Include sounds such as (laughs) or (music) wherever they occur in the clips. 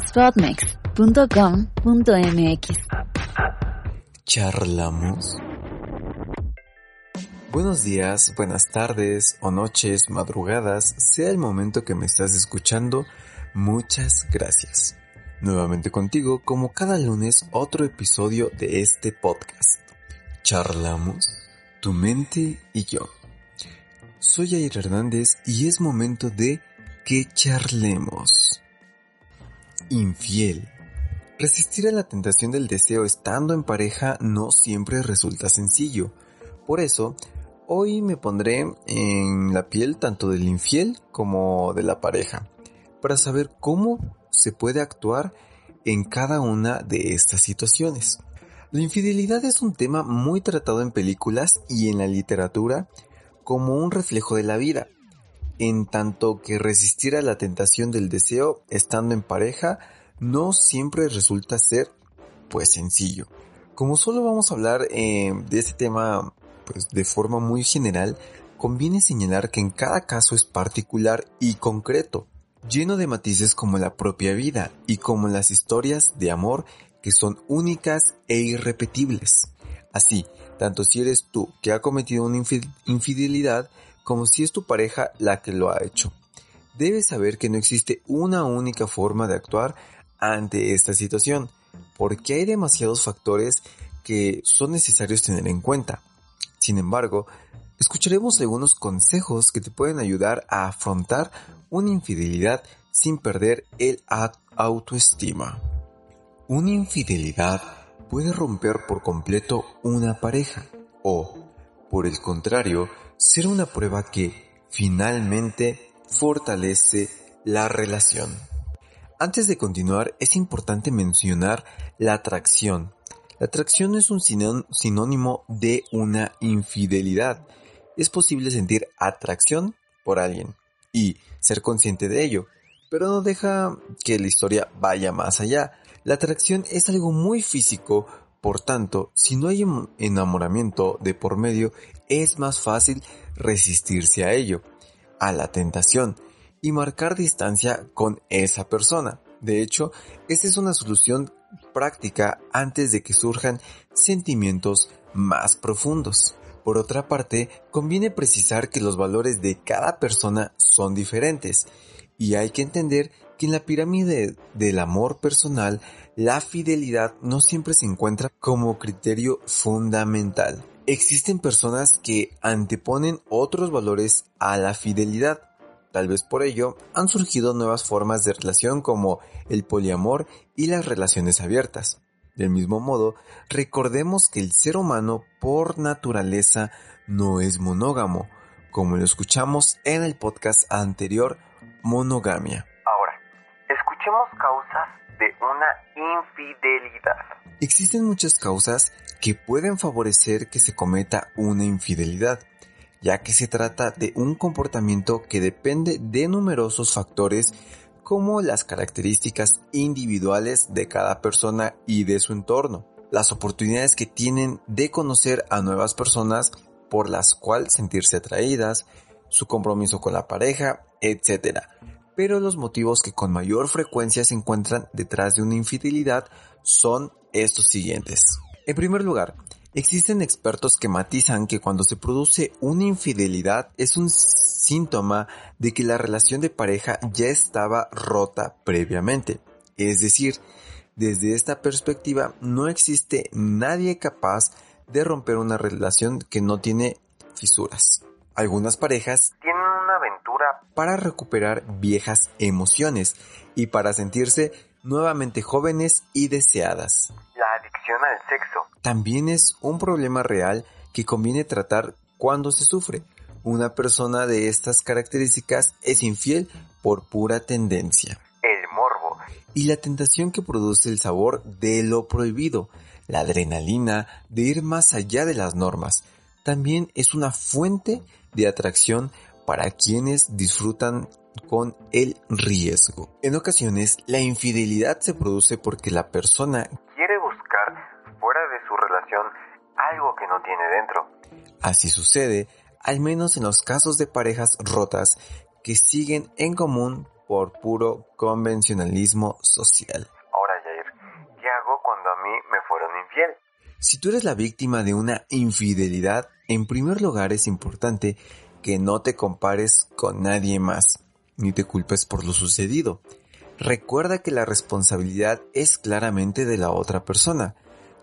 spotmex.com.mx. Charlamos. Buenos días, buenas tardes o noches, madrugadas, sea el momento que me estás escuchando, muchas gracias. Nuevamente contigo, como cada lunes, otro episodio de este podcast. Charlamos, tu mente y yo. Soy Ayer Hernández y es momento de que charlemos. Infiel. Resistir a la tentación del deseo estando en pareja no siempre resulta sencillo. Por eso, hoy me pondré en la piel tanto del infiel como de la pareja, para saber cómo se puede actuar en cada una de estas situaciones. La infidelidad es un tema muy tratado en películas y en la literatura como un reflejo de la vida, en tanto que resistir a la tentación del deseo estando en pareja no siempre resulta ser pues sencillo. Como solo vamos a hablar eh, de este tema pues de forma muy general, conviene señalar que en cada caso es particular y concreto, lleno de matices como la propia vida y como las historias de amor que son únicas e irrepetibles. Así, tanto si eres tú que ha cometido una infidelidad como si es tu pareja la que lo ha hecho. Debes saber que no existe una única forma de actuar ante esta situación, porque hay demasiados factores que son necesarios tener en cuenta. Sin embargo, escucharemos algunos consejos que te pueden ayudar a afrontar una infidelidad sin perder el autoestima. Una infidelidad puede romper por completo una pareja o, por el contrario, ser una prueba que finalmente fortalece la relación. Antes de continuar, es importante mencionar la atracción. La atracción es un sinónimo de una infidelidad. Es posible sentir atracción por alguien y ser consciente de ello, pero no deja que la historia vaya más allá. La atracción es algo muy físico, por tanto, si no hay enamoramiento de por medio, es más fácil resistirse a ello, a la tentación, y marcar distancia con esa persona. De hecho, esta es una solución práctica antes de que surjan sentimientos más profundos. Por otra parte, conviene precisar que los valores de cada persona son diferentes y hay que entender que en la pirámide del amor personal, la fidelidad no siempre se encuentra como criterio fundamental. Existen personas que anteponen otros valores a la fidelidad. Tal vez por ello han surgido nuevas formas de relación como el poliamor y las relaciones abiertas. Del mismo modo, recordemos que el ser humano por naturaleza no es monógamo, como lo escuchamos en el podcast anterior, Monogamia causas de una infidelidad. Existen muchas causas que pueden favorecer que se cometa una infidelidad, ya que se trata de un comportamiento que depende de numerosos factores como las características individuales de cada persona y de su entorno, las oportunidades que tienen de conocer a nuevas personas por las cuales sentirse atraídas, su compromiso con la pareja, etc pero los motivos que con mayor frecuencia se encuentran detrás de una infidelidad son estos siguientes. En primer lugar, existen expertos que matizan que cuando se produce una infidelidad es un síntoma de que la relación de pareja ya estaba rota previamente. Es decir, desde esta perspectiva no existe nadie capaz de romper una relación que no tiene fisuras. Algunas parejas tienen una aventura para recuperar viejas emociones y para sentirse nuevamente jóvenes y deseadas. Sexo también es un problema real que conviene tratar cuando se sufre. Una persona de estas características es infiel por pura tendencia. El morbo. Y la tentación que produce el sabor de lo prohibido, la adrenalina de ir más allá de las normas, también es una fuente de atracción para quienes disfrutan con el riesgo. En ocasiones, la infidelidad se produce porque la persona relación algo que no tiene dentro. Así sucede, al menos en los casos de parejas rotas que siguen en común por puro convencionalismo social. Ahora, Jair, ¿qué hago cuando a mí me fueron infiel? Si tú eres la víctima de una infidelidad, en primer lugar es importante que no te compares con nadie más, ni te culpes por lo sucedido. Recuerda que la responsabilidad es claramente de la otra persona.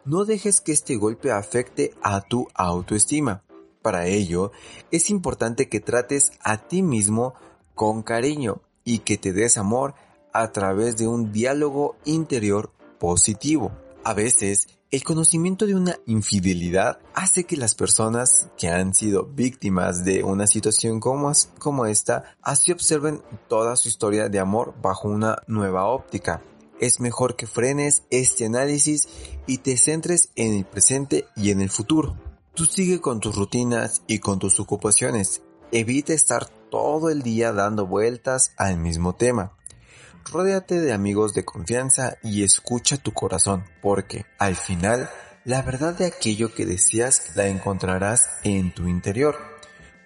No dejes que este golpe afecte a tu autoestima. Para ello, es importante que trates a ti mismo con cariño y que te des amor a través de un diálogo interior positivo. A veces, el conocimiento de una infidelidad hace que las personas que han sido víctimas de una situación como, como esta así observen toda su historia de amor bajo una nueva óptica. Es mejor que frenes este análisis y te centres en el presente y en el futuro. Tú sigue con tus rutinas y con tus ocupaciones. Evita estar todo el día dando vueltas al mismo tema. Ródeate de amigos de confianza y escucha tu corazón, porque al final la verdad de aquello que deseas la encontrarás en tu interior.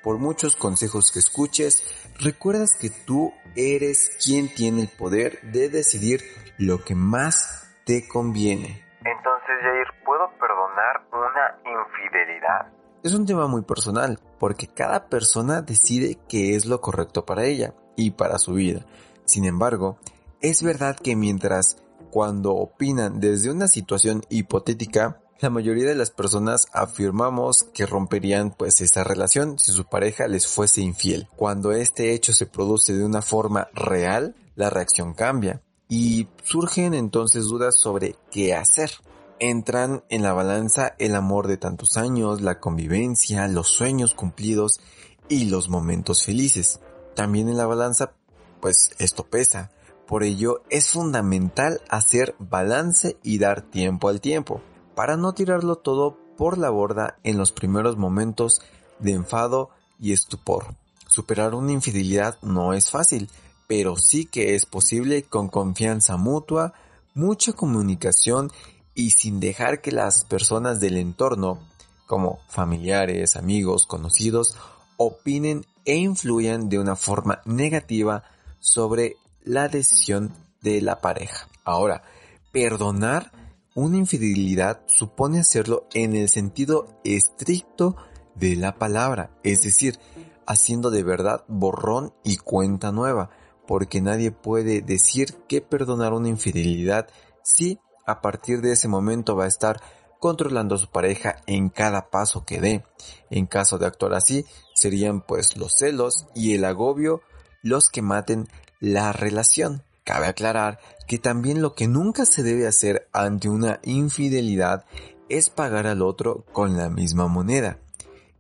Por muchos consejos que escuches, recuerdas que tú eres quien tiene el poder de decidir lo que más te conviene. Entonces, Jair, ¿puedo perdonar una infidelidad? Es un tema muy personal, porque cada persona decide qué es lo correcto para ella y para su vida. Sin embargo, es verdad que mientras cuando opinan desde una situación hipotética, la mayoría de las personas afirmamos que romperían pues esa relación si su pareja les fuese infiel. Cuando este hecho se produce de una forma real, la reacción cambia y surgen entonces dudas sobre qué hacer. Entran en la balanza el amor de tantos años, la convivencia, los sueños cumplidos y los momentos felices. También en la balanza pues esto pesa. Por ello es fundamental hacer balance y dar tiempo al tiempo, para no tirarlo todo por la borda en los primeros momentos de enfado y estupor. Superar una infidelidad no es fácil, pero sí que es posible con confianza mutua, mucha comunicación y sin dejar que las personas del entorno, como familiares, amigos, conocidos, opinen e influyan de una forma negativa sobre la decisión de la pareja. Ahora, perdonar una infidelidad supone hacerlo en el sentido estricto de la palabra, es decir, haciendo de verdad borrón y cuenta nueva, porque nadie puede decir que perdonar una infidelidad si a partir de ese momento va a estar controlando a su pareja en cada paso que dé. En caso de actuar así, serían pues los celos y el agobio los que maten la relación. Cabe aclarar que también lo que nunca se debe hacer ante una infidelidad es pagar al otro con la misma moneda.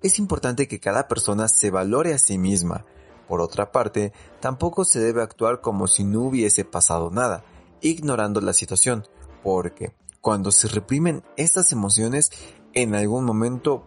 Es importante que cada persona se valore a sí misma. Por otra parte, tampoco se debe actuar como si no hubiese pasado nada, ignorando la situación, porque cuando se reprimen estas emociones, en algún momento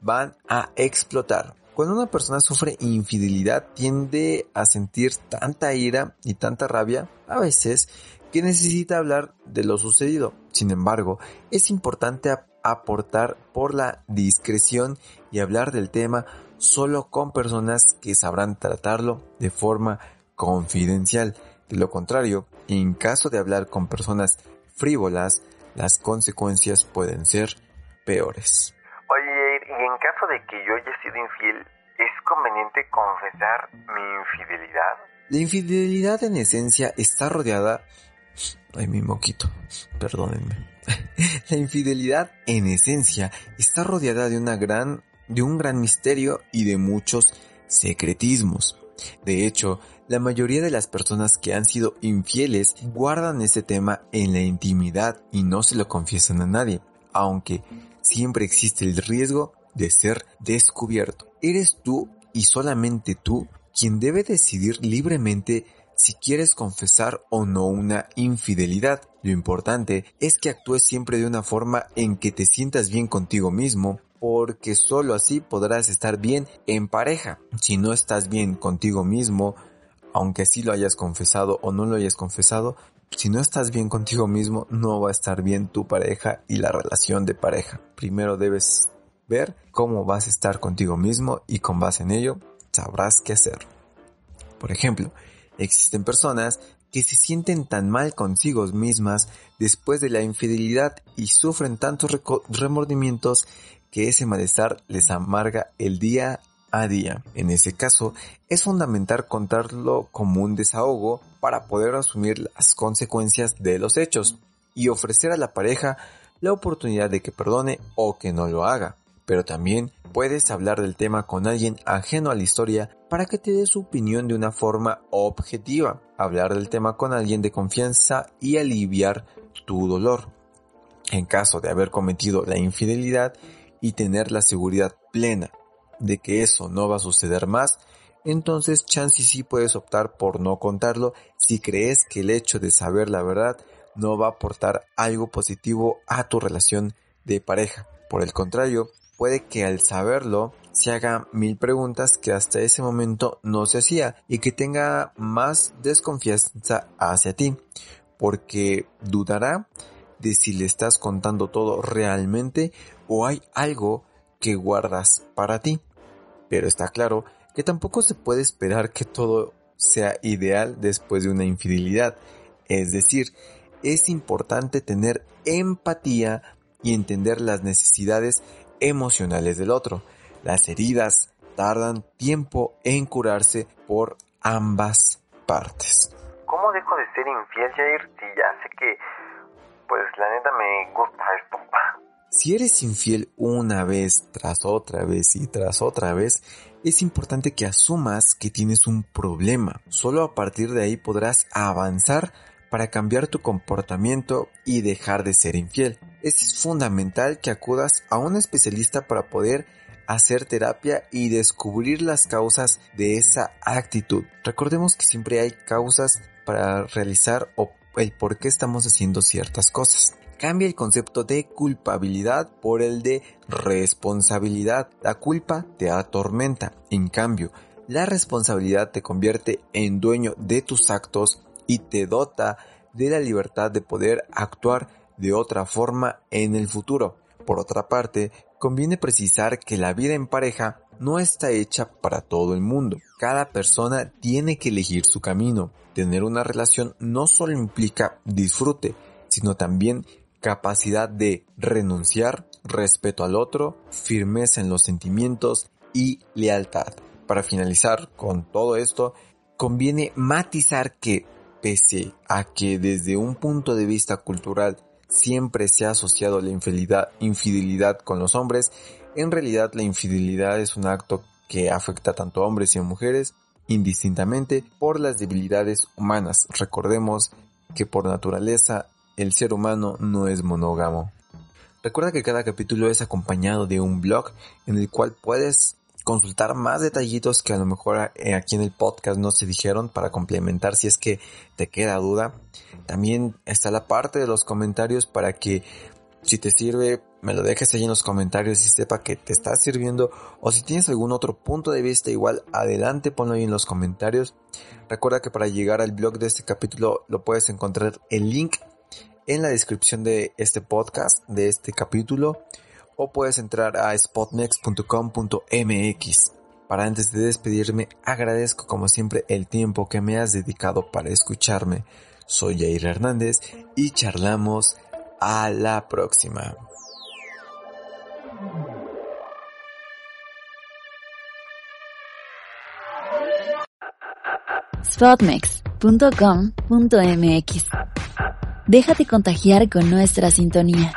van a explotar. Cuando una persona sufre infidelidad tiende a sentir tanta ira y tanta rabia, a veces, que necesita hablar de lo sucedido. Sin embargo, es importante aportar por la discreción y hablar del tema solo con personas que sabrán tratarlo de forma confidencial. De lo contrario, en caso de hablar con personas frívolas, las consecuencias pueden ser peores de que yo haya sido infiel, ¿es conveniente confesar mi infidelidad? La infidelidad en esencia está rodeada... Ay, mi moquito, perdónenme. (laughs) La infidelidad en esencia está rodeada de una gran, de un gran misterio y de muchos secretismos. De hecho, la mayoría de las personas que han sido infieles guardan ese tema en la intimidad y no se lo confiesan a nadie, aunque siempre existe el riesgo de ser descubierto. Eres tú y solamente tú quien debe decidir libremente si quieres confesar o no una infidelidad. Lo importante es que actúes siempre de una forma en que te sientas bien contigo mismo, porque solo así podrás estar bien en pareja. Si no estás bien contigo mismo, aunque sí lo hayas confesado o no lo hayas confesado, si no estás bien contigo mismo, no va a estar bien tu pareja y la relación de pareja. Primero debes ver cómo vas a estar contigo mismo y con base en ello sabrás qué hacer. Por ejemplo, Existen personas que se sienten tan mal consigo mismas después de la infidelidad y sufren tantos remordimientos que ese malestar les amarga el día a día. En ese caso, es fundamental contarlo como un desahogo para poder asumir las consecuencias de los hechos y ofrecer a la pareja la oportunidad de que perdone o que no lo haga. Pero también puedes hablar del tema con alguien ajeno a la historia para que te dé su opinión de una forma objetiva. Hablar del tema con alguien de confianza y aliviar tu dolor. En caso de haber cometido la infidelidad y tener la seguridad plena de que eso no va a suceder más, entonces chance sí puedes optar por no contarlo si crees que el hecho de saber la verdad no va a aportar algo positivo a tu relación de pareja. Por el contrario, puede que al saberlo se haga mil preguntas que hasta ese momento no se hacía y que tenga más desconfianza hacia ti, porque dudará de si le estás contando todo realmente o hay algo que guardas para ti. Pero está claro que tampoco se puede esperar que todo sea ideal después de una infidelidad. Es decir, es importante tener empatía y entender las necesidades emocionales del otro. Las heridas tardan tiempo en curarse por ambas partes. ¿Cómo dejo de ser infiel, Jair? Si ya sé que, pues la neta me gusta esto. (laughs) Si eres infiel una vez tras otra vez y tras otra vez, es importante que asumas que tienes un problema. Solo a partir de ahí podrás avanzar para cambiar tu comportamiento y dejar de ser infiel. Es fundamental que acudas a un especialista para poder hacer terapia y descubrir las causas de esa actitud. Recordemos que siempre hay causas para realizar o el por qué estamos haciendo ciertas cosas. Cambia el concepto de culpabilidad por el de responsabilidad. La culpa te atormenta. En cambio, la responsabilidad te convierte en dueño de tus actos y te dota de la libertad de poder actuar de otra forma en el futuro. Por otra parte, conviene precisar que la vida en pareja no está hecha para todo el mundo. Cada persona tiene que elegir su camino. Tener una relación no solo implica disfrute, sino también capacidad de renunciar, respeto al otro, firmeza en los sentimientos y lealtad. Para finalizar con todo esto, conviene matizar que pese a que desde un punto de vista cultural siempre se ha asociado la infidelidad, con los hombres, en realidad la infidelidad es un acto que afecta tanto a hombres y a mujeres indistintamente por las debilidades humanas. Recordemos que por naturaleza el ser humano no es monógamo. Recuerda que cada capítulo es acompañado de un blog en el cual puedes consultar más detallitos que a lo mejor eh, aquí en el podcast no se dijeron para complementar si es que te queda duda. También está la parte de los comentarios para que si te sirve me lo dejes ahí en los comentarios y sepa que te está sirviendo o si tienes algún otro punto de vista igual adelante ponlo ahí en los comentarios. Recuerda que para llegar al blog de este capítulo lo puedes encontrar el link en la descripción de este podcast, de este capítulo o puedes entrar a spotnext.com.mx. Para antes de despedirme, agradezco como siempre el tiempo que me has dedicado para escucharme. Soy Jair Hernández y charlamos a la próxima. Spotnext.com.mx Déjate contagiar con nuestra sintonía.